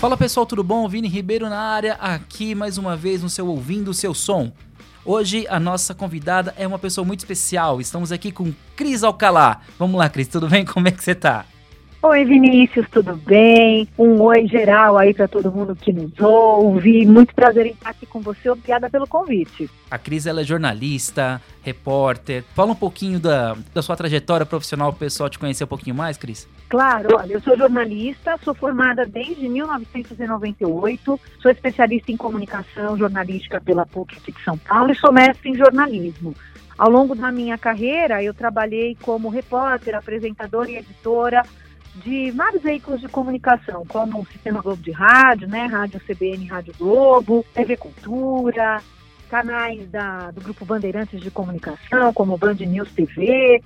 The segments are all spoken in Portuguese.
Fala pessoal, tudo bom? Vini Ribeiro na área, aqui mais uma vez no seu Ouvindo o Seu Som. Hoje a nossa convidada é uma pessoa muito especial. Estamos aqui com Cris Alcalá. Vamos lá, Cris, tudo bem? Como é que você tá? Oi, Vinícius, tudo bem? Um oi geral aí para todo mundo que nos ouve. Muito prazer em estar aqui com você. Obrigada pelo convite. A Cris ela é jornalista, repórter. Fala um pouquinho da, da sua trajetória profissional para o pessoal te conhecer um pouquinho mais, Cris. Claro, olha, eu sou jornalista, sou formada desde 1998, sou especialista em comunicação jornalística pela PUC de São Paulo e sou mestre em jornalismo. Ao longo da minha carreira, eu trabalhei como repórter, apresentadora e editora de vários veículos de comunicação, como o Sistema Globo de Rádio, né, Rádio CBN, Rádio Globo, TV Cultura, canais da, do Grupo Bandeirantes de Comunicação, como Band News TV,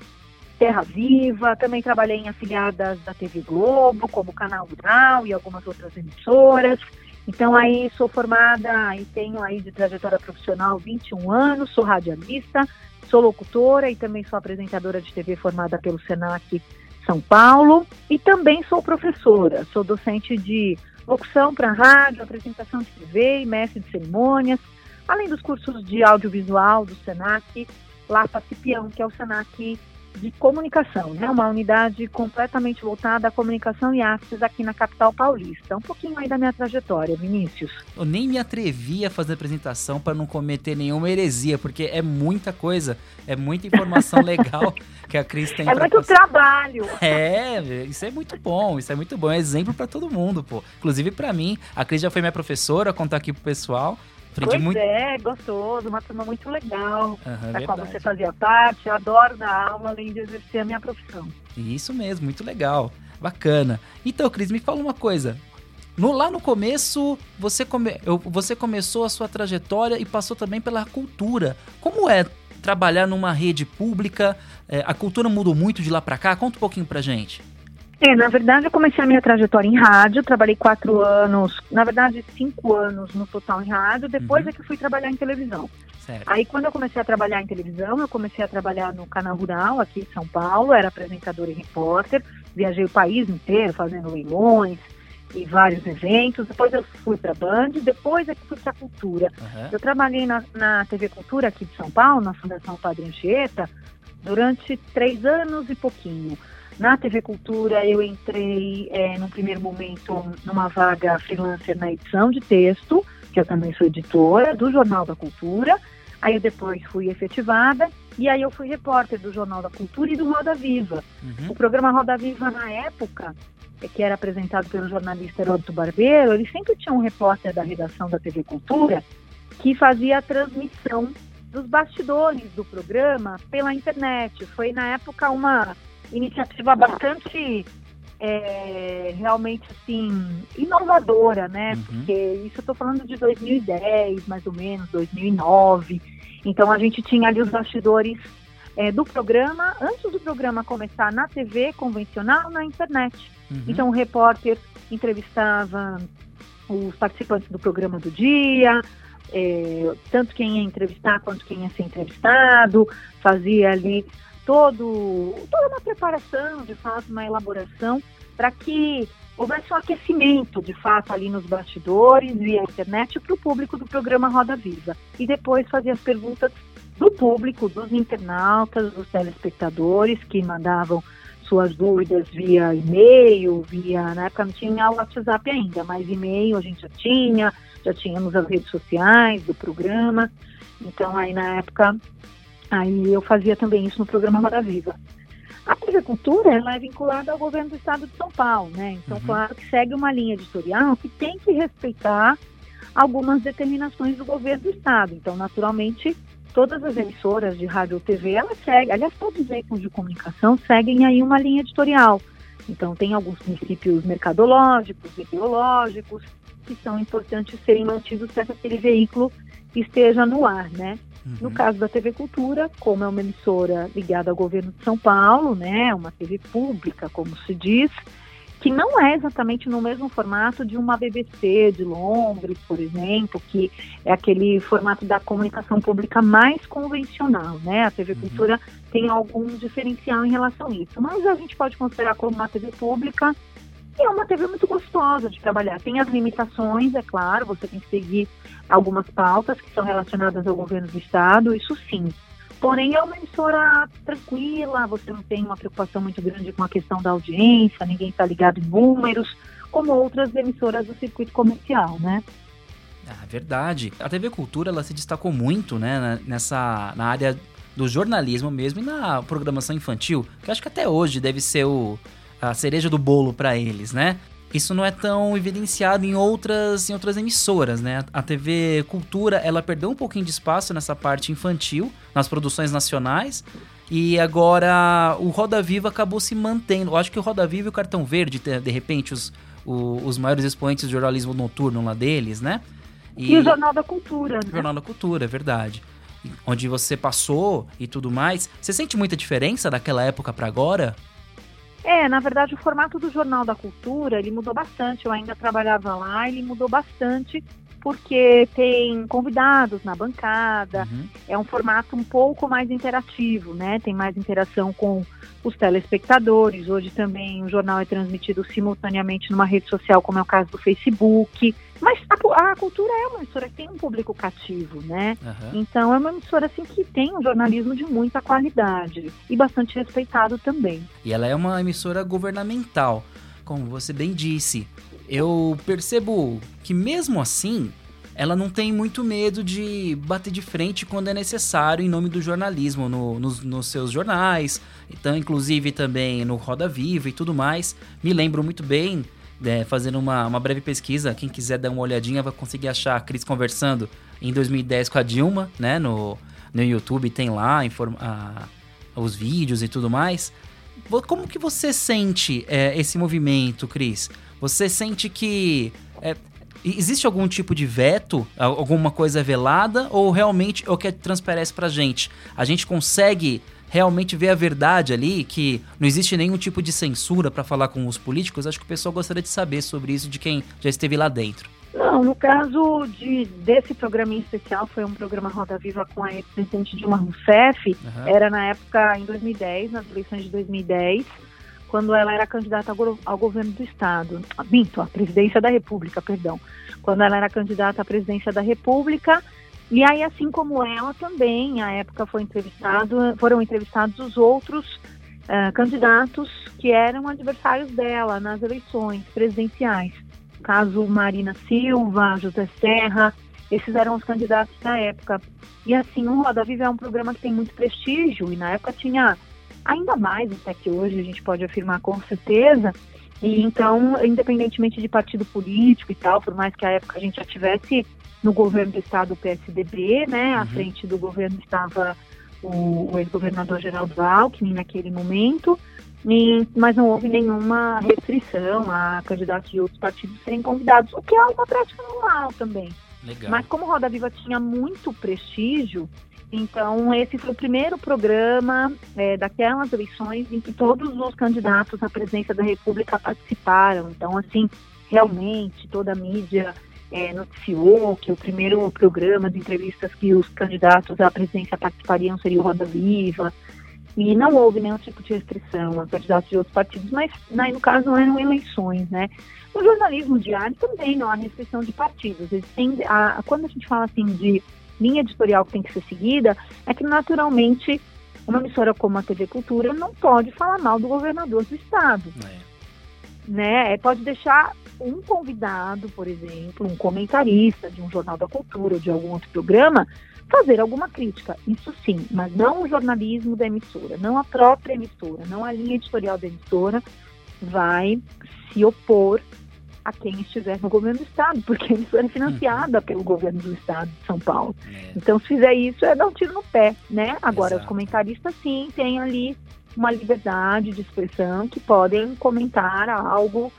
Terra Viva, também trabalhei em afiliadas da TV Globo, como Canal Rural e algumas outras emissoras. Então aí sou formada e tenho aí de trajetória profissional 21 anos, sou radialista, sou locutora e também sou apresentadora de TV formada pelo Senac são Paulo e também sou professora, sou docente de locução para rádio, apresentação de TV e mestre de cerimônias, além dos cursos de audiovisual do SENAC, lá Cipião, que é o SENAC de comunicação, né? Uma unidade completamente voltada à comunicação e artes aqui na capital paulista. Um pouquinho aí da minha trajetória, Vinícius. Eu nem me atrevi a fazer apresentação para não cometer nenhuma heresia, porque é muita coisa, é muita informação legal que a Cris tem. É muito passar. trabalho. É, isso é muito bom, isso é muito bom, é exemplo para todo mundo, pô. Inclusive para mim, a Cris já foi minha professora, contar aqui pro pessoal. Aprendi pois muito... é, gostoso, uma turma muito legal, uhum, da qual você fazia parte. Eu adoro dar aula, além de exercer a minha profissão. Isso mesmo, muito legal. Bacana. Então, Cris, me fala uma coisa. No, lá no começo, você, come, você começou a sua trajetória e passou também pela cultura. Como é trabalhar numa rede pública? É, a cultura mudou muito de lá para cá? Conta um pouquinho pra gente. É, na verdade, eu comecei a minha trajetória em rádio, trabalhei quatro anos, na verdade, cinco anos no total em rádio, depois uhum. é que fui trabalhar em televisão. Certo. Aí, quando eu comecei a trabalhar em televisão, eu comecei a trabalhar no Canal Rural, aqui em São Paulo, era apresentadora e repórter, viajei o país inteiro fazendo leilões e vários eventos. Depois eu fui para a Band, depois é que fui para a Cultura. Uhum. Eu trabalhei na, na TV Cultura aqui de São Paulo, na Fundação Padre Anchieta, durante três anos e pouquinho. Na TV Cultura, eu entrei, é, no primeiro momento, numa vaga freelancer na edição de texto, que eu também sou editora do Jornal da Cultura. Aí eu depois fui efetivada e aí eu fui repórter do Jornal da Cultura e do Roda Viva. Uhum. O programa Roda Viva, na época, é, que era apresentado pelo jornalista Heródoto Barbeiro, ele sempre tinha um repórter da redação da TV Cultura que fazia a transmissão dos bastidores do programa pela internet. Foi, na época, uma iniciativa bastante é, realmente assim inovadora, né? Uhum. Porque isso eu estou falando de 2010, mais ou menos, 2009. Então a gente tinha ali os bastidores é, do programa antes do programa começar na TV convencional, na internet. Uhum. Então o repórter entrevistava os participantes do programa do dia, é, tanto quem ia entrevistar quanto quem ia ser entrevistado, fazia ali todo, toda uma preparação, de fato, uma elaboração, para que houvesse um aquecimento, de fato, ali nos bastidores, via internet, para o público do programa Roda Viva. E depois fazer as perguntas do público, dos internautas, dos telespectadores que mandavam suas dúvidas via e-mail, via, na época não tinha o WhatsApp ainda, mas e-mail a gente já tinha, já tínhamos as redes sociais do programa. Então aí na época Aí eu fazia também isso no programa Roda Viva. A TV Cultura ela é vinculada ao governo do estado de São Paulo, né? Então, uhum. claro que segue uma linha editorial que tem que respeitar algumas determinações do governo do estado. Então, naturalmente, todas as emissoras de rádio ou TV, elas seguem, aliás, todos os veículos de comunicação seguem aí uma linha editorial. Então, tem alguns princípios mercadológicos, ideológicos, que são importantes serem mantidos para que aquele veículo esteja no ar, né? Uhum. No caso da TV Cultura, como é uma emissora ligada ao governo de São Paulo, né, uma TV pública, como se diz, que não é exatamente no mesmo formato de uma BBC de Londres, por exemplo, que é aquele formato da comunicação pública mais convencional, né? A TV uhum. Cultura tem algum diferencial em relação a isso, mas a gente pode considerar como uma TV pública E é uma TV muito gostosa de trabalhar. Tem as limitações, é claro, você tem que seguir algumas pautas que são relacionadas ao governo do estado, isso sim. Porém, é uma emissora tranquila, você não tem uma preocupação muito grande com a questão da audiência, ninguém está ligado em números, como outras emissoras do circuito comercial, né? Ah, verdade. A TV Cultura ela se destacou muito, né, nessa na área do jornalismo mesmo e na programação infantil, que acho que até hoje deve ser o, a cereja do bolo para eles, né? Isso não é tão evidenciado em outras, em outras emissoras, né? A TV Cultura, ela perdeu um pouquinho de espaço nessa parte infantil, nas produções nacionais, e agora o Roda Viva acabou se mantendo. Eu acho que o Roda Viva e o Cartão Verde, de repente, os, os maiores expoentes do jornalismo noturno lá deles, né? E, e o Jornal da Cultura, né? Jornal da Cultura, é verdade. Onde você passou e tudo mais. Você sente muita diferença daquela época para agora? É, na verdade, o formato do Jornal da Cultura, ele mudou bastante. Eu ainda trabalhava lá, ele mudou bastante porque tem convidados na bancada, uhum. é um formato um pouco mais interativo, né? Tem mais interação com os telespectadores. Hoje também o jornal é transmitido simultaneamente numa rede social, como é o caso do Facebook. Mas a, a cultura é uma emissora que tem um público cativo, né? Uhum. Então é uma emissora assim que tem um jornalismo de muita qualidade e bastante respeitado também. E ela é uma emissora governamental, como você bem disse eu percebo que mesmo assim ela não tem muito medo de bater de frente quando é necessário em nome do jornalismo no, nos, nos, seus jornais, então inclusive também no Roda Viva e tudo mais. Me lembro muito bem, é, fazendo uma, uma breve pesquisa, quem quiser dar uma olhadinha vai conseguir achar a Cris conversando em 2010 com a Dilma, né? No, no YouTube tem lá informa, a, os vídeos e tudo mais. Como que você sente é, esse movimento, Cris? Você sente que é, existe algum tipo de veto, alguma coisa velada, ou realmente é o que transparece pra gente? A gente consegue realmente ver a verdade ali, que não existe nenhum tipo de censura para falar com os políticos? Acho que o pessoal gostaria de saber sobre isso de quem já esteve lá dentro. Não, no caso de, desse programa em especial, foi um programa Roda Viva com a ex-presidente Dilma Rousseff, uhum. era na época, em 2010, nas eleições de 2010, quando ela era candidata ao, governo do Estado, minto, à presidência da República, perdão, quando ela era candidata à presidência da República, e aí, assim como ela também, à época foi entrevistado, foram entrevistados os outros uh, candidatos que eram adversários dela nas eleições presidenciais. Caso Marina Silva, José Serra, esses eram os candidatos da época. E assim, o Roda Viva é um programa que tem muito prestígio, e na época tinha ainda mais até que hoje a gente pode afirmar com certeza. E então, independentemente de partido político e tal, por mais que a época a gente já tivesse no governo do estado o PSDB, né, uhum. à frente do governo estava o, o ex-governador Geraldo Alckmin naquele momento, e, mas não houve nenhuma restrição a candidatos de outros partidos serem convidados, o que é uma prática normal também. Legal. Mas como Roda Viva tinha muito prestígio, então, esse foi o primeiro programa é, daquelas eleições em que todos os candidatos à presidência da República participaram. Então, assim, realmente toda a mídia é, noticiou que o primeiro programa de entrevistas que os candidatos à presidência participariam seria o Roda Viva. E não houve nenhum tipo de restrição a candidatos de outros partidos, mas né, no caso não eram eleições, né? No jornalismo diário também não há restrição de partidos. Tem, a, quando a gente fala assim de linha editorial que tem que ser seguida é que, naturalmente, uma emissora como a TV Cultura não pode falar mal do governador do estado. É. Né? É, pode deixar um convidado, por exemplo, um comentarista de um jornal da cultura ou de algum outro programa, fazer alguma crítica. Isso sim, mas não o jornalismo da emissora, não a própria emissora, não a linha editorial da emissora vai se opor a quem estiver no governo do estado, porque isso é financiada pelo governo do estado de São Paulo. É. Então, se fizer isso, é dar um tiro no pé, né? Agora, Exato. os comentaristas, sim, têm ali uma liberdade de expressão que podem comentar algo,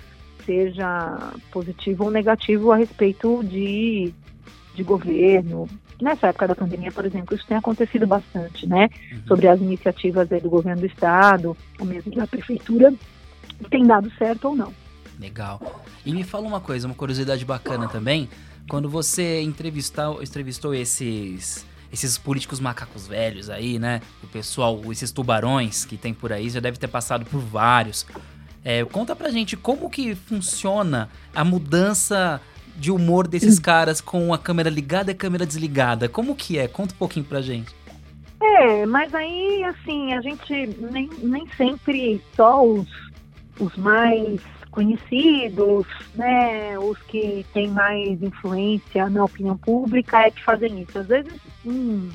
seja positivo ou negativo, a respeito de, de governo. Nessa época da pandemia, por exemplo, isso tem acontecido bastante, né? Uhum. Sobre as iniciativas do governo do estado, ou mesmo da prefeitura, tem dado certo ou não. Legal. E me fala uma coisa, uma curiosidade bacana também. Quando você entrevistou, entrevistou esses esses políticos macacos velhos aí, né? O pessoal, esses tubarões que tem por aí, já deve ter passado por vários. É, conta pra gente como que funciona a mudança de humor desses caras com a câmera ligada e a câmera desligada. Como que é? Conta um pouquinho pra gente. É, mas aí, assim, a gente nem, nem sempre só os, os mais conhecidos, né, os que têm mais influência na opinião pública é que fazem isso. Às vezes, um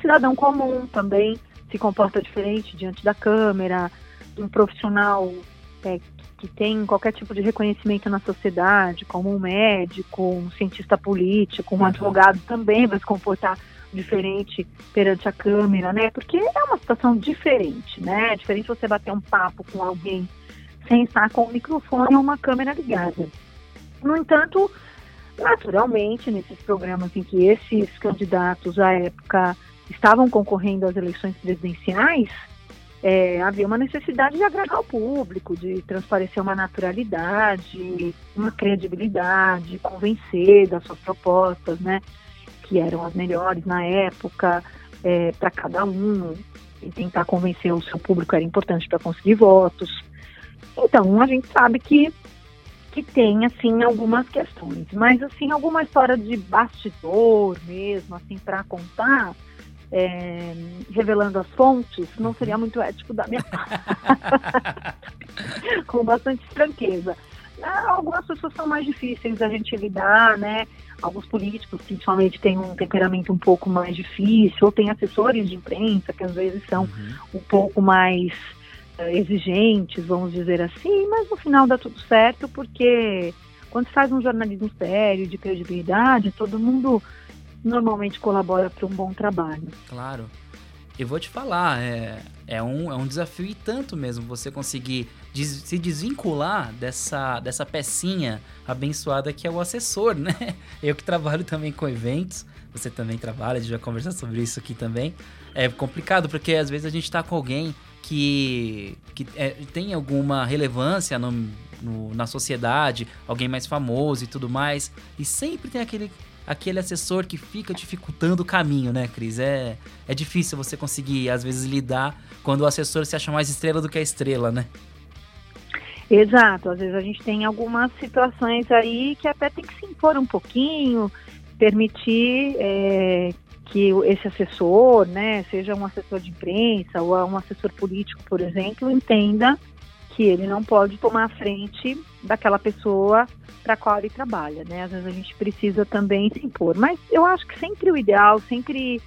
cidadão comum também se comporta diferente diante da câmera, um profissional é, que tem qualquer tipo de reconhecimento na sociedade, como um médico, um cientista político, um advogado também vai se comportar diferente perante a câmera, né? Porque é uma situação diferente, né? É diferente você bater um papo com alguém sem estar com o microfone ou uma câmera ligada. No entanto, naturalmente, nesses programas em que esses candidatos à época estavam concorrendo às eleições presidenciais, é, havia uma necessidade de agradar o público, de transparecer uma naturalidade, uma credibilidade, convencer das suas propostas, né, que eram as melhores na época é, para cada um, e tentar convencer o seu público era importante para conseguir votos. Então, a gente sabe que que tem assim algumas questões, mas assim alguma história de bastidor mesmo, assim para contar, é, revelando as fontes, não seria muito ético da minha parte, com bastante franqueza. Algumas pessoas são mais difíceis da gente lidar, né? Alguns políticos, principalmente, têm um temperamento um pouco mais difícil, ou tem assessores de imprensa que às vezes são uhum. um pouco mais exigentes, vamos dizer assim, mas no final dá tudo certo, porque quando faz um jornalismo sério, de credibilidade, todo mundo normalmente colabora para um bom trabalho. Claro. Eu vou te falar, é, é, um, é um desafio e tanto mesmo você conseguir des, se desvincular dessa, dessa pecinha abençoada que é o assessor, né? Eu que trabalho também com eventos, você também trabalha, a gente vai conversar sobre isso aqui também. É complicado porque às vezes a gente está com alguém que, que é, tem alguma relevância no, no, na sociedade, alguém mais famoso e tudo mais, e sempre tem aquele, aquele assessor que fica dificultando o caminho, né, Cris? É, é difícil você conseguir, às vezes, lidar quando o assessor se acha mais estrela do que a estrela, né? Exato, às vezes a gente tem algumas situações aí que até tem que se impor um pouquinho, permitir é, que esse assessor, né, seja um assessor de imprensa ou um assessor político, por exemplo, entenda que ele não pode tomar a frente daquela pessoa para qual ele trabalha, né? Às vezes a gente precisa também se impor, mas eu acho que sempre o ideal, sempre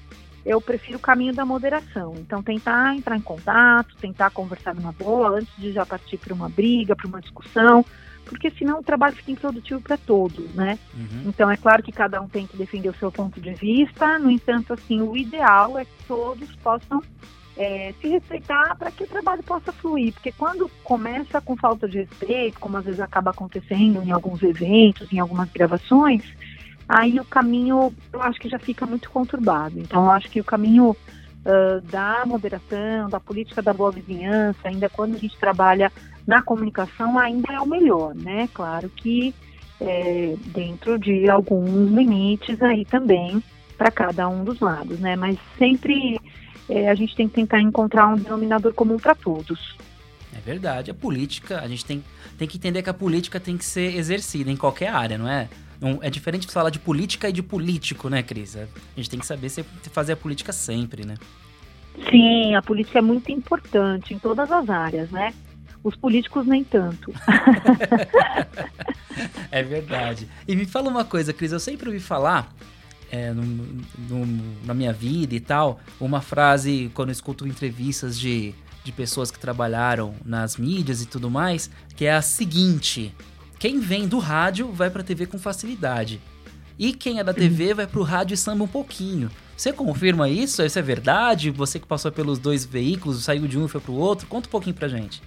eu prefiro o caminho da moderação. Então tentar entrar em contato, tentar conversar numa boa antes de já partir para uma briga, para uma discussão, porque senão o trabalho fica improdutivo para todos, né? Uhum. Então é claro que cada um tem que defender o seu ponto de vista, no entanto, assim, o ideal é que todos possam é, se respeitar para que o trabalho possa fluir, porque quando começa com falta de respeito, como às vezes acaba acontecendo em alguns eventos, em algumas gravações, aí o caminho eu acho que já fica muito conturbado. Então eu acho que o caminho uh, da moderação, da política da boa vizinhança, ainda quando a gente trabalha na comunicação, ainda é o melhor, né? Claro que é, dentro de alguns limites aí também para cada um dos lados, né? Mas sempre é, a gente tem que tentar encontrar um denominador comum para todos. É verdade. A política, a gente tem, tem que entender que a política tem que ser exercida em qualquer área, não é? Não, é diferente de falar de política e de político, né, Cris? A gente tem que saber se fazer a política sempre, né? Sim, a política é muito importante em todas as áreas, né? Os políticos nem tanto. é verdade. E me fala uma coisa, Cris, eu sempre ouvi falar é, na minha vida e tal, uma frase quando eu escuto entrevistas de, de pessoas que trabalharam nas mídias e tudo mais, que é a seguinte: quem vem do rádio vai para a TV com facilidade. E quem é da TV vai para o rádio e samba um pouquinho. Você confirma isso? Isso é verdade? Você que passou pelos dois veículos, saiu de um e foi para o outro? Conta um pouquinho pra gente.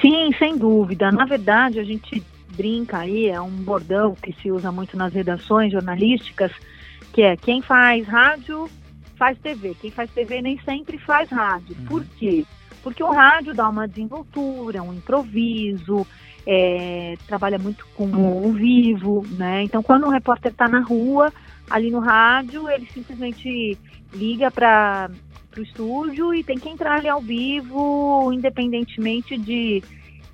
Sim, sem dúvida. Na verdade, a gente brinca aí, é um bordão que se usa muito nas redações jornalísticas, que é quem faz rádio faz TV, quem faz TV nem sempre faz rádio. Uhum. Por quê? Porque o rádio dá uma desenvoltura, um improviso, é, trabalha muito com o vivo, né? Então, quando o repórter está na rua, ali no rádio, ele simplesmente liga para o estúdio e tem que entrar ali ao vivo, independentemente de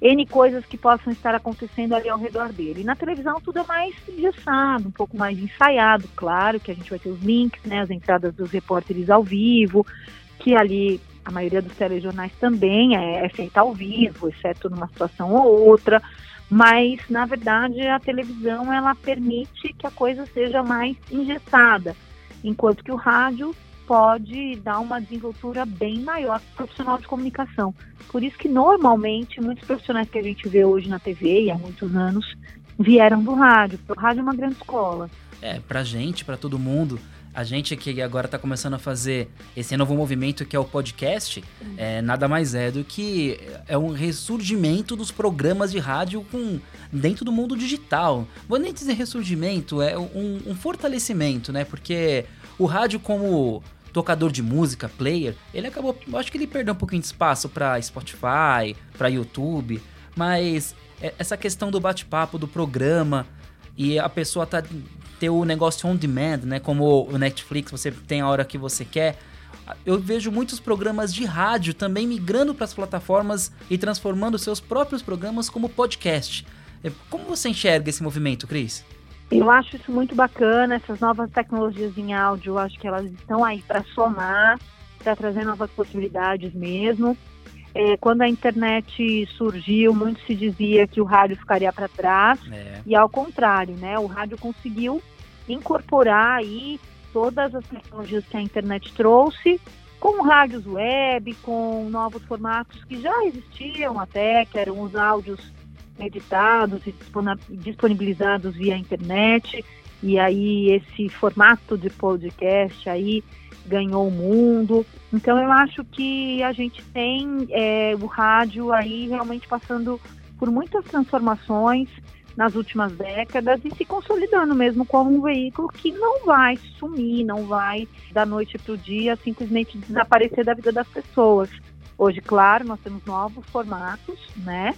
N coisas que possam estar acontecendo ali ao redor dele. E na televisão tudo é mais engessado, um pouco mais ensaiado, claro, que a gente vai ter os links, né, as entradas dos repórteres ao vivo, que ali a maioria dos telejornais também é, é feita ao vivo, exceto numa situação ou outra, mas na verdade a televisão ela permite que a coisa seja mais engessada, enquanto que o rádio pode dar uma desenvoltura bem maior para o profissional de comunicação. Por isso que normalmente muitos profissionais que a gente vê hoje na TV e há muitos anos vieram do rádio. O rádio é uma grande escola. É, pra gente, para todo mundo, a gente que agora está começando a fazer esse novo movimento que é o podcast, é, nada mais é do que é um ressurgimento dos programas de rádio com, dentro do mundo digital. Vou nem dizer ressurgimento, é um, um fortalecimento, né? Porque o rádio como tocador de música, player, ele acabou, acho que ele perdeu um pouquinho de espaço para Spotify, para YouTube, mas é, essa questão do bate-papo, do programa e a pessoa tá ter o negócio on demand, né, como o Netflix, você tem a hora que você quer. Eu vejo muitos programas de rádio também migrando para as plataformas e transformando seus próprios programas como podcast. É, como você enxerga esse movimento, Cris? Eu acho isso muito bacana, essas novas tecnologias em áudio, eu acho que elas estão aí para somar, para trazer novas possibilidades mesmo. É, quando a internet surgiu, muito se dizia que o rádio ficaria para trás, é. e ao contrário, né? O rádio conseguiu incorporar aí todas as tecnologias que a internet trouxe, com rádios web, com novos formatos que já existiam até, que eram os áudios editados e disponibilizados via internet. E aí esse formato de podcast aí ganhou o mundo. Então eu acho que a gente tem é, o rádio aí realmente passando por muitas transformações nas últimas décadas e se consolidando mesmo como um veículo que não vai sumir, não vai da noite para o dia simplesmente desaparecer da vida das pessoas. Hoje, claro, nós temos novos formatos, né?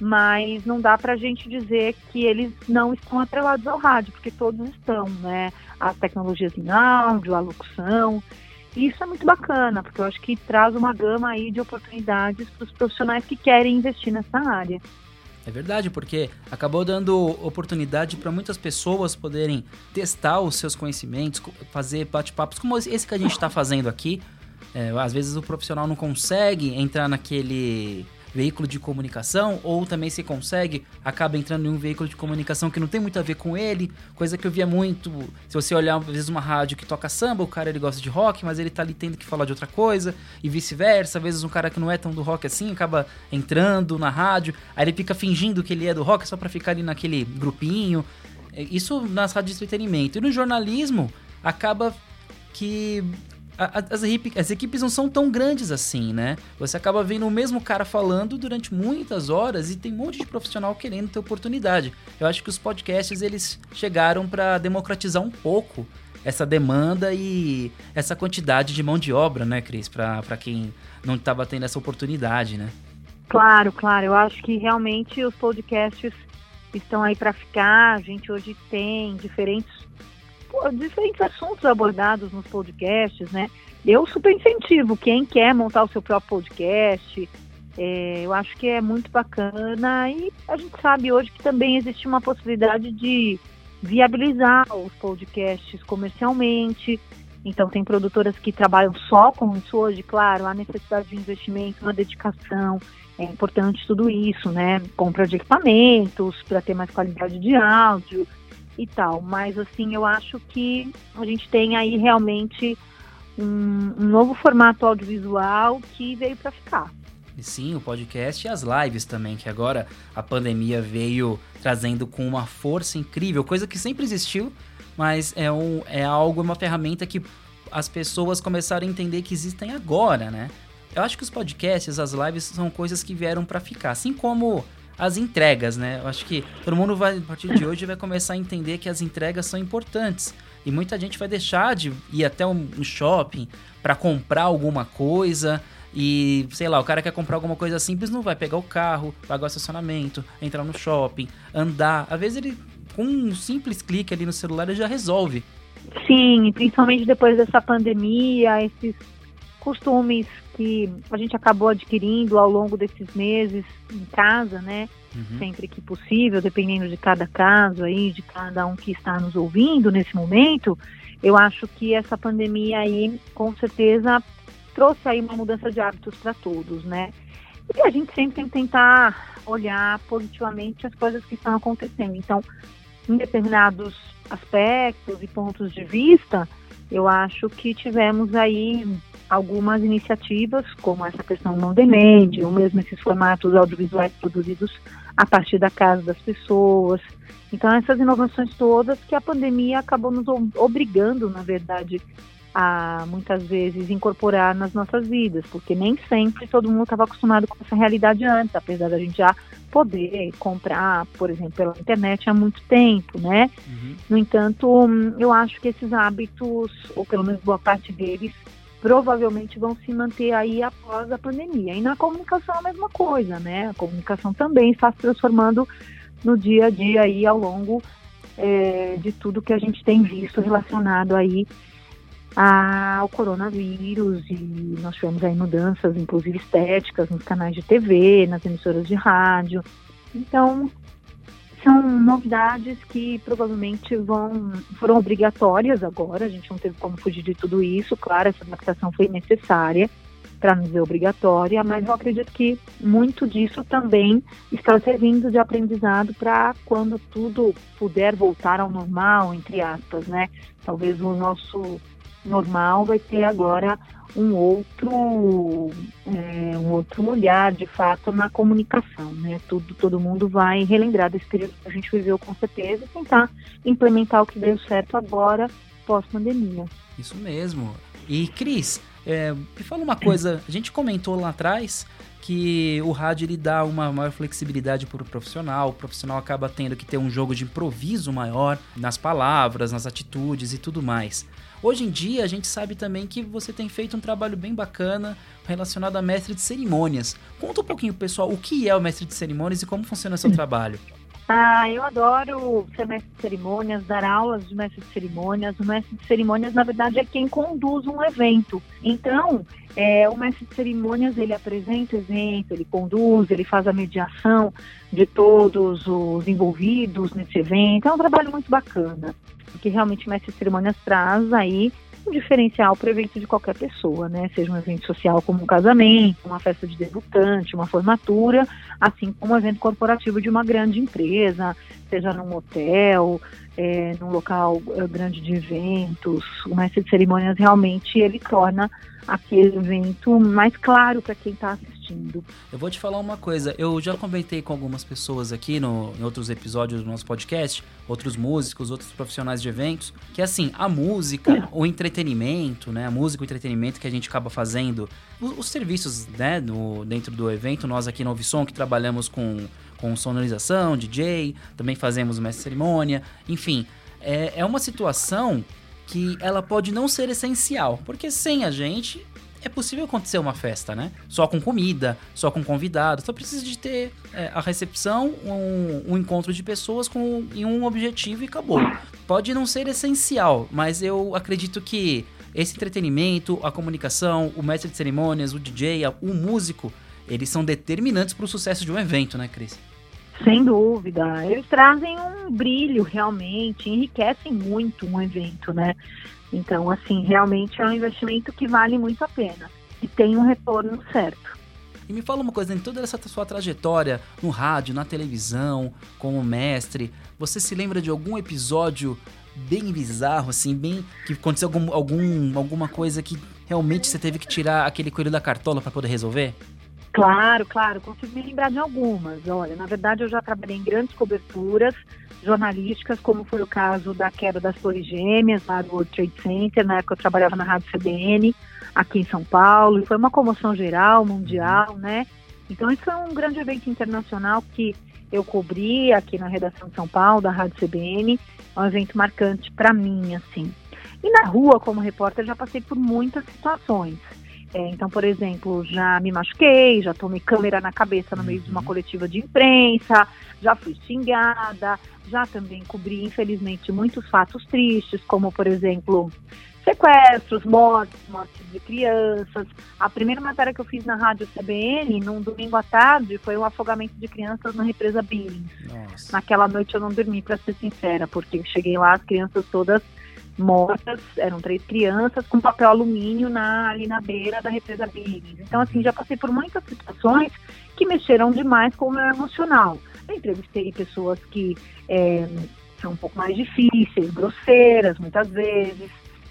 Mas não dá para a gente dizer que eles não estão atrelados ao rádio, porque todos estão, né? As tecnologias em áudio, a locução. E isso é muito bacana, porque eu acho que traz uma gama aí de oportunidades para os profissionais que querem investir nessa área. É verdade, porque acabou dando oportunidade para muitas pessoas poderem testar os seus conhecimentos, fazer bate-papos como esse que a gente está fazendo aqui. É, às vezes o profissional não consegue entrar naquele veículo de comunicação, ou também se consegue, acaba entrando em um veículo de comunicação que não tem muito a ver com ele, coisa que eu via muito, se você olhar às vezes uma rádio que toca samba, o cara ele gosta de rock, mas ele tá ali tendo que falar de outra coisa, e vice-versa, às vezes um cara que não é tão do rock assim, acaba entrando na rádio, aí ele fica fingindo que ele é do rock só para ficar ali naquele grupinho, é, isso nas rádios de entretenimento. E no jornalismo, acaba que as, as, equipes não são tão grandes assim, né? Você acaba vendo o mesmo cara falando durante muitas horas e tem um monte de profissional querendo ter oportunidade. Eu acho que os podcasts eles chegaram para democratizar um pouco essa demanda e essa quantidade de mão de obra, né, Cris? Para quem não estava tendo essa oportunidade, né? Claro, claro. Eu acho que realmente os podcasts estão aí para ficar. A gente hoje tem diferentes diferentes assuntos abordados nos podcasts, né? Eu super incentivo quem quer montar o seu próprio podcast. É, eu acho que é muito bacana e a gente sabe hoje que também existe uma possibilidade de viabilizar os podcasts comercialmente. Então, tem produtoras que trabalham só com isso hoje, claro, há necessidade de investimento, uma dedicação, é importante tudo isso, né? Compra de equipamentos para ter mais qualidade de áudio, e tal. Mas assim, eu acho que a gente tem aí realmente um, um novo formato audiovisual que veio para ficar. Sim, o podcast e as lives também, que agora a pandemia veio trazendo com uma força incrível, coisa que sempre existiu, mas é, um, é algo, uma ferramenta que as pessoas começaram a entender que existem agora, né? Eu acho que os podcasts, as lives são coisas que vieram para ficar, assim como as entregas, né? Eu acho que todo mundo vai, a partir de hoje, vai começar a entender que as entregas são importantes. E muita gente vai deixar de ir até um shopping para comprar alguma coisa. E, sei lá, o cara quer comprar alguma coisa simples, não vai pegar o carro, pagar o estacionamento, entrar no shopping, andar. Às vezes ele, com um simples clique ali no celular, ele já resolve. Sim, principalmente depois dessa pandemia, esses costumes que a gente acabou adquirindo ao longo desses meses em casa, né? Uhum. Sempre que possível, dependendo de cada caso aí, de cada um que está nos ouvindo nesse momento, eu acho que essa pandemia aí, com certeza, trouxe aí uma mudança de hábitos para todos, né? E a gente sempre tem que tentar olhar positivamente as coisas que estão acontecendo. Então, em determinados aspectos e pontos de vista, eu acho que tivemos aí algumas iniciativas, como essa questão não demente, ou mesmo esses formatos audiovisuais produzidos a partir da casa das pessoas. Então, essas inovações todas que a pandemia acabou nos obrigando, na verdade, a muitas vezes incorporar nas nossas vidas, porque nem sempre todo mundo estava acostumado com essa realidade antes, apesar da gente já poder comprar, por exemplo, pela internet há muito tempo, né? Uhum. No entanto, eu acho que esses hábitos, ou pelo menos boa parte deles, provavelmente vão se manter aí após a pandemia. E na comunicação é a mesma coisa, né? A comunicação também está se transformando no dia a dia aí ao longo é, de tudo que a gente tem visto relacionado aí ao coronavírus e nós tivemos aí mudanças, inclusive estéticas, nos canais de TV, nas emissoras de rádio. Então, são novidades que provavelmente vão foram obrigatórias agora, a gente não teve como fugir de tudo isso, claro, essa adaptação foi necessária para não dizer obrigatória, mas eu acredito que muito disso também está servindo de aprendizado para quando tudo puder voltar ao normal, entre aspas, né? Talvez o nosso normal vai ter agora um outro é, um outro olhar de fato na comunicação, né? Tudo todo mundo vai relembrar desse período que a gente viveu com certeza e tentar implementar o que deu certo agora pós pandemia. Isso mesmo. E Cris, é, me fala uma coisa. A gente comentou lá atrás que o rádio ele dá uma maior flexibilidade para o profissional. O profissional acaba tendo que ter um jogo de improviso maior nas palavras, nas atitudes e tudo mais. Hoje em dia, a gente sabe também que você tem feito um trabalho bem bacana relacionado a mestre de cerimônias. Conta um pouquinho, pessoal, o que é o mestre de cerimônias e como funciona o seu trabalho. Ah, eu adoro ser mestre de cerimônias, dar aulas de mestre de cerimônias. O mestre de cerimônias, na verdade, é quem conduz um evento. Então, é, o mestre de cerimônias, ele apresenta o evento, ele conduz, ele faz a mediação de todos os envolvidos nesse evento. É um trabalho muito bacana porque realmente mestre de cerimônias traz aí um diferencial para o evento de qualquer pessoa, né? Seja um evento social como um casamento, uma festa de debutante, uma formatura, assim como um evento corporativo de uma grande empresa, seja num hotel, é, num local é, grande de eventos. O mestre de cerimônias realmente ele torna aquele evento mais claro para quem está assistindo. Eu vou te falar uma coisa, eu já comentei com algumas pessoas aqui no, em outros episódios do nosso podcast, outros músicos, outros profissionais de eventos, que assim, a música, o entretenimento, né, a música, o entretenimento que a gente acaba fazendo, os, os serviços, né, no, dentro do evento, nós aqui no Ovisom que trabalhamos com, com sonorização, DJ, também fazemos mestre cerimônia, enfim, é, é uma situação que ela pode não ser essencial, porque sem a gente é possível acontecer uma festa, né? Só com comida, só com convidados. Só precisa de ter é, a recepção, um, um, encontro de pessoas com em um objetivo e acabou. Pode não ser essencial, mas eu acredito que esse entretenimento, a comunicação, o mestre de cerimônias, o DJ, o músico, eles são determinantes para o sucesso de um evento, né, Cris? Sem dúvida. Eles trazem um brilho realmente, enriquecem muito um evento, né? Então, assim, realmente é um investimento que vale muito a pena e tem um retorno certo. E me fala uma coisa, em toda essa sua trajetória no rádio, na televisão, como mestre, você se lembra de algum episódio bem bizarro, assim, bem. que aconteceu algum, algum, alguma coisa que realmente você teve que tirar aquele coelho da cartola para poder resolver? Claro, claro, consigo me lembrar de algumas. Olha, na verdade eu já trabalhei em grandes coberturas jornalísticas, como foi o caso da queda das Torres Gêmeas, lá do World Trade Center, na época eu trabalhava na Rádio CBN, aqui em São Paulo, e foi uma comoção geral, mundial, né? Então esse foi um grande evento internacional que eu cobri aqui na redação de São Paulo, da Rádio CBN, é um evento marcante para mim, assim. E na rua, como repórter, já passei por muitas situações. É, então, por exemplo, já me machuquei, já tomei câmera na cabeça no meio de uma uhum. coletiva de imprensa, já fui xingada, já também cobri, infelizmente, muitos fatos tristes, como, por exemplo, sequestros, mortes, mortes de crianças. A primeira matéria que eu fiz na rádio CBN, num domingo à tarde, foi o afogamento de crianças na represa Billings. Naquela noite eu não dormi, para ser sincera, porque cheguei lá, as crianças todas mortas, eram três crianças com papel alumínio na, ali na beira da represa Billings. Então, assim, já passei por muitas situações que mexeram demais com o meu emocional. Eu entrevistei pessoas que é, são um pouco mais difíceis, grosseiras, muitas vezes,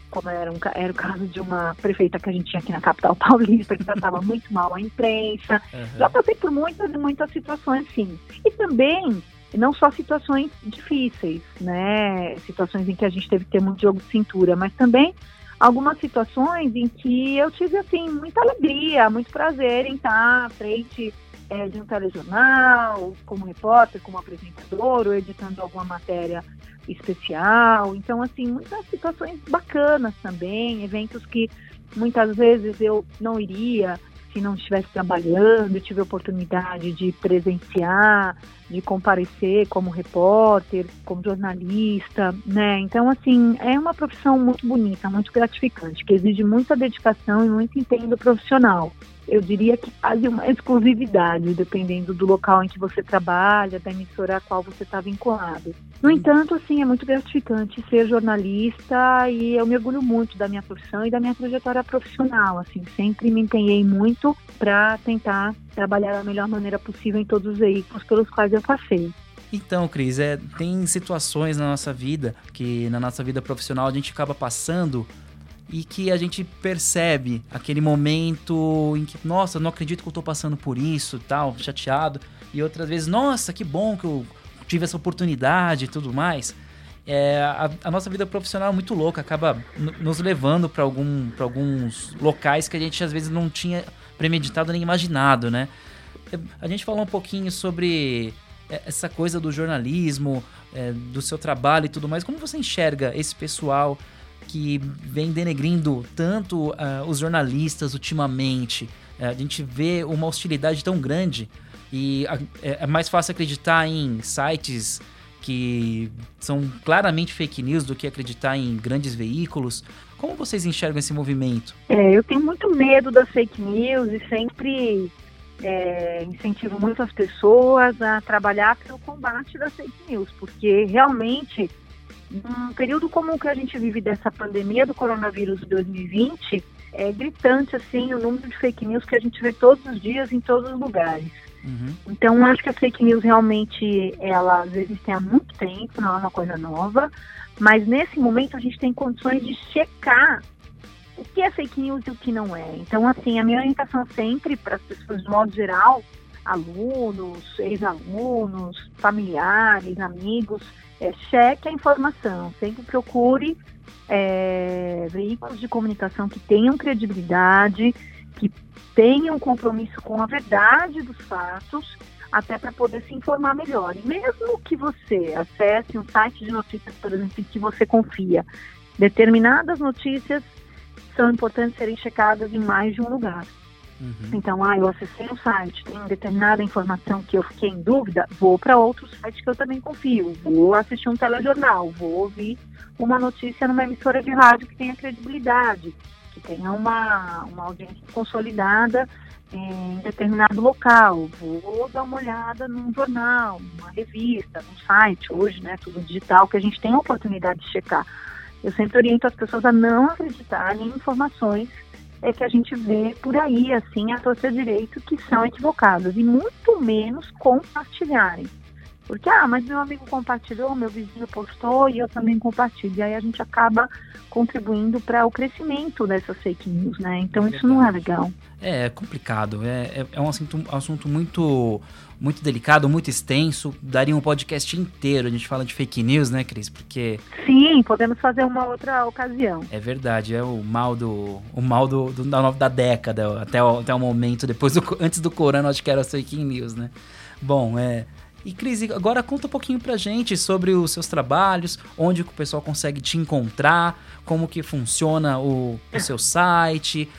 como era, um, era o caso de uma prefeita que a gente tinha aqui na capital paulista, que tratava muito mal a imprensa. Uhum. Já passei por muitas e muitas situações, sim. E também não só situações difíceis, né? Situações em que a gente teve que ter muito jogo de cintura, mas também algumas situações em que eu tive assim muita alegria, muito prazer em estar à frente é, de um telejornal, como repórter, como apresentador, ou editando alguma matéria especial. Então, assim, muitas situações bacanas também, eventos que muitas vezes eu não iria se não estivesse trabalhando, tive a oportunidade de presenciar, de comparecer como repórter, como jornalista, né? Então, assim, é uma profissão muito bonita, muito gratificante, que exige muita dedicação e muito empenho profissional eu diria que quase uma exclusividade, dependendo do local em que você trabalha, da emissora a qual você está vinculado. No entanto, assim, é muito gratificante ser jornalista e eu me orgulho muito da minha profissão e da minha trajetória profissional, assim, sempre me empenhei muito para tentar trabalhar da melhor maneira possível em todos os veículos pelos quais eu passei. Então, Cris, é, tem situações na nossa vida que na nossa vida profissional a gente acaba passando e que a gente percebe aquele momento em que, nossa, não acredito que eu tô passando por isso, tal, chateado, e outras vezes, nossa, que bom que eu tive essa oportunidade e tudo mais. É, a, a, nossa vida profissional é muito louca, acaba nos levando para algum, alguns locais que a gente às vezes não tinha premeditado nem imaginado, né? É, a gente falou um pouquinho sobre é, essa coisa do jornalismo, é, do seu trabalho e tudo mais. Como você enxerga esse pessoal que vem denegrindo tanto uh, os jornalistas ultimamente. A gente vê uma hostilidade tão grande e é mais fácil acreditar em sites que são claramente fake news do que acreditar em grandes veículos. Como vocês enxergam esse movimento? É, eu tenho muito medo das fake news e sempre é, incentivo muito as pessoas a trabalhar pelo combate das fake news, porque realmente num período como o que a gente vive dessa pandemia do coronavírus de 2020, é gritante assim o número de fake news que a gente vê todos os dias em todos os lugares. Uhum. Então acho que as fake news realmente elas existem há muito tempo, não é uma coisa nova, mas nesse momento a gente tem condições de checar o que é fake news e o que não é. Então assim a minha orientação sempre para as pessoas de modo geral, alunos, ex-alunos, familiares, amigos é, cheque a informação, sempre procure é, veículos de comunicação que tenham credibilidade, que tenham compromisso com a verdade dos fatos, até para poder se informar melhor. E mesmo que você acesse um site de notícias, por exemplo, que você confia, determinadas notícias são importantes serem checadas em mais de um lugar. Uhum. Então, ah, eu acessei um site, tem determinada informação que eu fiquei em dúvida, vou para outro site que eu também confio, vou assistir um telejornal, vou ouvir uma notícia numa emissora de rádio que tenha credibilidade, que tenha uma, uma audiência consolidada em determinado local, vou dar uma olhada num jornal, numa revista, num site, hoje, né, tudo digital, que a gente tem a oportunidade de checar. Eu sempre oriento as pessoas a não acreditarem em informações é que a gente vê por aí, assim, a torcer direito que são equivocadas e muito menos compartilharem. Porque, ah, mas meu amigo compartilhou, meu vizinho postou e eu também compartilho. E aí a gente acaba contribuindo para o crescimento dessas fake news, né? Então isso não é legal. É, é complicado. É, é, é um assunto, assunto muito muito delicado, muito extenso. Daria um podcast inteiro. A gente fala de fake news, né, Cris? Porque. Sim, podemos fazer uma outra ocasião. É verdade, é o mal do. O mal do, do da, da década, até o, até o momento, depois do, antes do Corano, acho que era fake news, né? Bom, é. E Cris, agora conta um pouquinho pra gente sobre os seus trabalhos, onde o pessoal consegue te encontrar, como que funciona o, o seu site,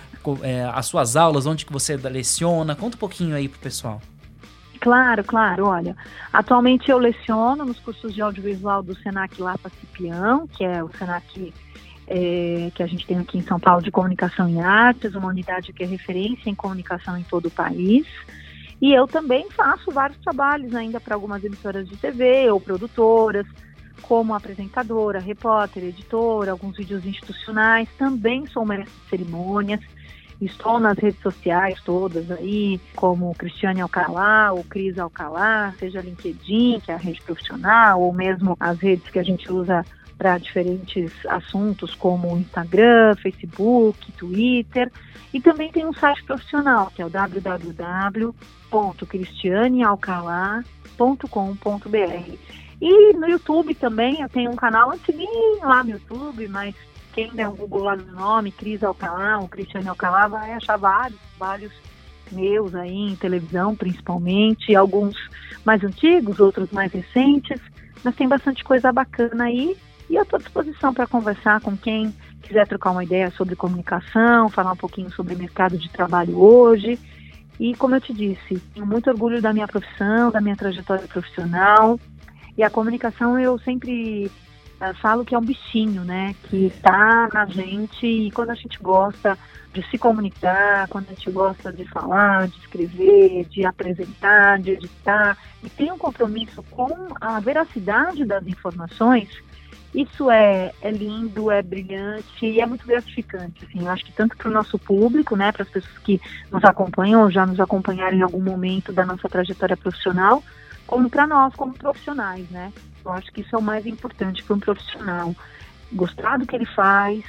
é, as suas aulas, onde que você leciona. Conta um pouquinho aí pro pessoal. Claro, claro. Olha, atualmente eu leciono nos cursos de audiovisual do Senac Lapa Cipião, que é o Senac é, que a gente tem aqui em São Paulo de Comunicação e Artes, uma unidade que é referência em comunicação em todo o país. E eu também faço vários trabalhos ainda para algumas emissoras de TV ou produtoras, como apresentadora, repórter, editora, alguns vídeos institucionais. Também sou mestre de cerimônias. Estou nas redes sociais todas aí, como Cristiane Alcalá ou Cris Alcalá, seja LinkedIn, que é a rede profissional, ou mesmo as redes que a gente usa para diferentes assuntos como Instagram, Facebook, Twitter. E também tem um site profissional, que é o www.cristianealcalá.com.br. E no YouTube também, eu tenho um canal antiguinho lá no YouTube, mas quem der um Google lá no nome, Cris Alcalá, ou Cristiane Alcalá, vai achar vários, vários meus aí em televisão, principalmente, alguns mais antigos, outros mais recentes, mas tem bastante coisa bacana aí e eu estou à disposição para conversar com quem quiser trocar uma ideia sobre comunicação, falar um pouquinho sobre mercado de trabalho hoje. E como eu te disse, tenho muito orgulho da minha profissão, da minha trajetória profissional. E a comunicação eu sempre uh, falo que é um bichinho, né? Que está na gente e quando a gente gosta de se comunicar, quando a gente gosta de falar, de escrever, de apresentar, de editar, e tem um compromisso com a veracidade das informações, isso é, é lindo, é brilhante e é muito gratificante. Assim, eu acho que tanto para o nosso público, né, para as pessoas que nos acompanham ou já nos acompanharam em algum momento da nossa trajetória profissional, como para nós, como profissionais, né? Eu acho que isso é o mais importante para um profissional. Gostar do que ele faz,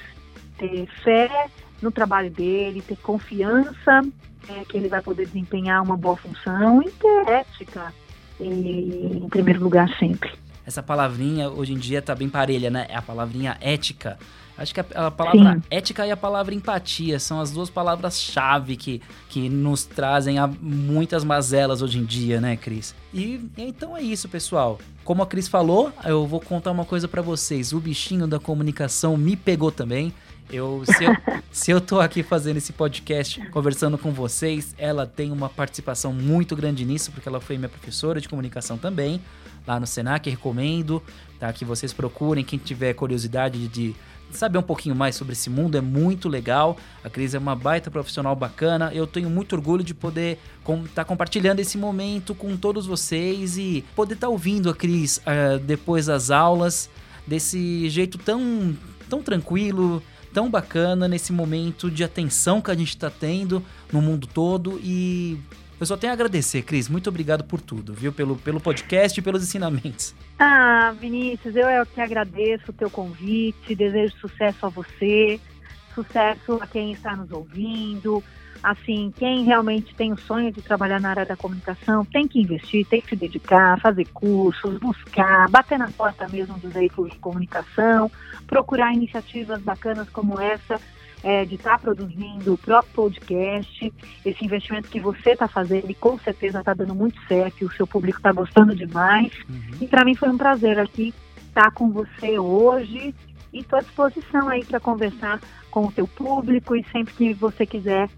ter fé no trabalho dele, ter confiança é, que ele vai poder desempenhar uma boa função e ter ética em primeiro lugar sempre essa palavrinha hoje em dia tá bem parelha, né? É a palavrinha ética. Acho que a, a palavra Sim. ética e a palavra empatia são as duas palavras-chave que, que nos trazem a muitas mazelas hoje em dia, né, Cris? E então é isso, pessoal. Como a Cris falou, eu vou contar uma coisa para vocês. O bichinho da comunicação me pegou também. Eu se, eu, se eu tô aqui fazendo esse podcast, conversando com vocês, ela tem uma participação muito grande nisso, porque ela foi minha professora de comunicação também lá no Senac, recomendo, tá? Que vocês procurem, quem tiver curiosidade de saber um pouquinho mais sobre esse mundo, é muito legal. A Cris é uma baita profissional bacana. Eu tenho muito orgulho de poder estar tá compartilhando esse momento com todos vocês e poder estar tá ouvindo a Cris uh, depois das aulas desse jeito tão, tão tranquilo, tão bacana nesse momento de atenção que a gente está tendo no mundo todo e eu só tenho a agradecer, Cris. Muito obrigado por tudo, viu? Pelo, pelo podcast e pelos ensinamentos. Ah, Vinícius, eu é que agradeço o teu convite, desejo sucesso a você, sucesso a quem está nos ouvindo. Assim, quem realmente tem o sonho de trabalhar na área da comunicação tem que investir, tem que se dedicar, fazer cursos, buscar, bater na porta mesmo dos veículos de comunicação, procurar iniciativas bacanas como essa é, de estar tá produzindo o próprio podcast, esse investimento que você está fazendo e com certeza está dando muito certo, o seu público está gostando demais. Uhum. E para mim foi um prazer aqui estar tá com você hoje e estou à disposição aí para conversar com o teu público e sempre que você quiser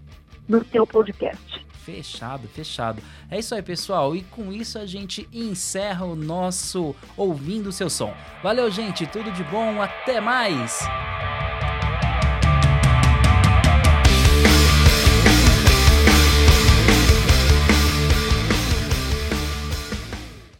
no teu podcast. Fechado, fechado. É isso aí, pessoal. E com isso a gente encerra o nosso Ouvindo o Seu Som. Valeu, gente. Tudo de bom. Até mais.